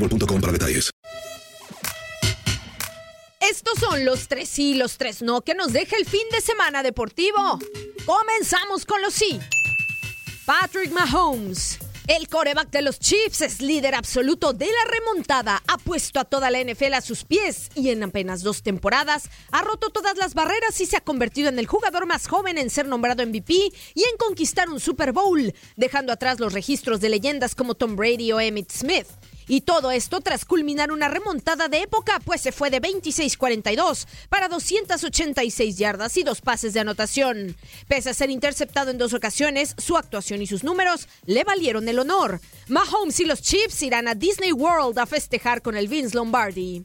para detalles. Estos son los tres sí, los tres no que nos deja el fin de semana deportivo. Comenzamos con los sí. Patrick Mahomes. El coreback de los Chiefs es líder absoluto de la remontada, ha puesto a toda la NFL a sus pies y en apenas dos temporadas ha roto todas las barreras y se ha convertido en el jugador más joven en ser nombrado MVP y en conquistar un Super Bowl, dejando atrás los registros de leyendas como Tom Brady o Emmitt Smith. Y todo esto tras culminar una remontada de época, pues se fue de 26-42 para 286 yardas y dos pases de anotación. Pese a ser interceptado en dos ocasiones, su actuación y sus números le valieron el honor. Mahomes y los Chiefs irán a Disney World a festejar con el Vince Lombardi.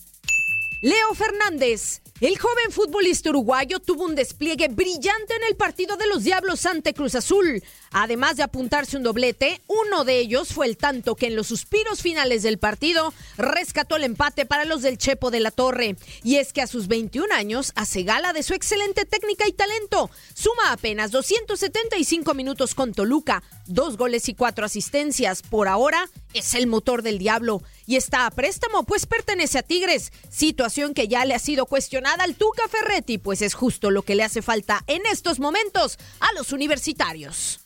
Leo Fernández. El joven futbolista uruguayo tuvo un despliegue brillante en el partido de los Diablos ante Cruz Azul. Además de apuntarse un doblete, uno de ellos fue el tanto que en los suspiros finales del partido rescató el empate para los del Chepo de la Torre. Y es que a sus 21 años hace gala de su excelente técnica y talento. Suma apenas 275 minutos con Toluca, dos goles y cuatro asistencias. Por ahora es el motor del Diablo y está a préstamo, pues pertenece a Tigres, situación que ya le ha sido cuestionada al Tuca Ferretti, pues es justo lo que le hace falta en estos momentos a los universitarios.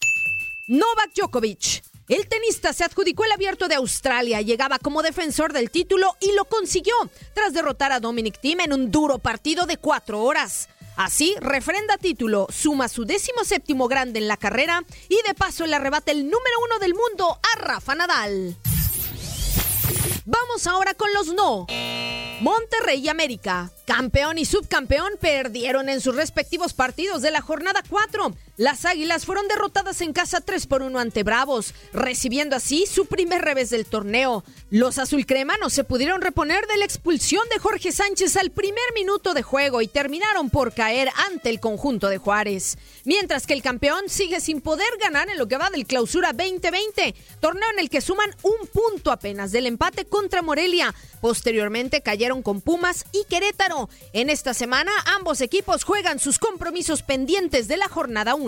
Novak Djokovic. El tenista se adjudicó el abierto de Australia, llegaba como defensor del título y lo consiguió tras derrotar a Dominic Thiem en un duro partido de cuatro horas. Así, refrenda título, suma su décimo séptimo grande en la carrera y de paso le arrebata el número uno del mundo a Rafa Nadal. Vamos ahora con los no. Monterrey y América, campeón y subcampeón, perdieron en sus respectivos partidos de la jornada 4. Las Águilas fueron derrotadas en casa 3 por 1 ante Bravos, recibiendo así su primer revés del torneo. Los azulcremanos se pudieron reponer de la expulsión de Jorge Sánchez al primer minuto de juego y terminaron por caer ante el conjunto de Juárez. Mientras que el campeón sigue sin poder ganar en lo que va del clausura 2020, torneo en el que suman un punto apenas del empate contra Morelia. Posteriormente cayeron con Pumas y Querétaro. En esta semana ambos equipos juegan sus compromisos pendientes de la jornada 1.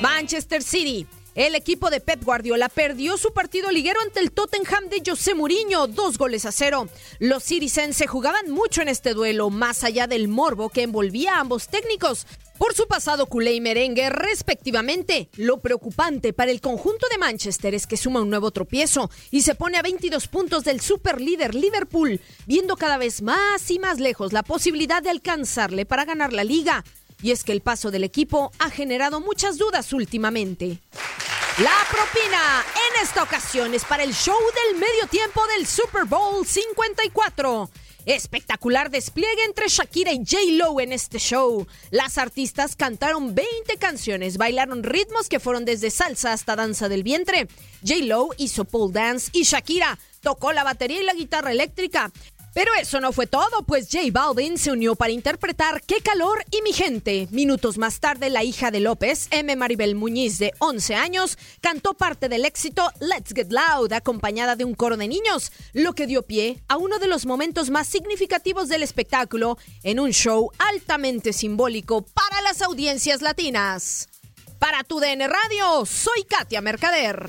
Manchester City. El equipo de Pep Guardiola perdió su partido liguero ante el Tottenham de José Mourinho, dos goles a cero. Los se jugaban mucho en este duelo, más allá del morbo que envolvía a ambos técnicos. Por su pasado culé y merengue, respectivamente, lo preocupante para el conjunto de Manchester es que suma un nuevo tropiezo y se pone a 22 puntos del superlíder Liverpool, viendo cada vez más y más lejos la posibilidad de alcanzarle para ganar la liga. Y es que el paso del equipo ha generado muchas dudas últimamente. La propina en esta ocasión es para el show del medio tiempo del Super Bowl 54. Espectacular despliegue entre Shakira y J. Lo en este show. Las artistas cantaron 20 canciones, bailaron ritmos que fueron desde salsa hasta danza del vientre. J. Lo hizo pole dance y Shakira tocó la batería y la guitarra eléctrica. Pero eso no fue todo, pues J Balvin se unió para interpretar Qué calor y mi gente. Minutos más tarde, la hija de López, M. Maribel Muñiz, de 11 años, cantó parte del éxito Let's Get Loud, acompañada de un coro de niños, lo que dio pie a uno de los momentos más significativos del espectáculo en un show altamente simbólico para las audiencias latinas. Para tu DN Radio, soy Katia Mercader.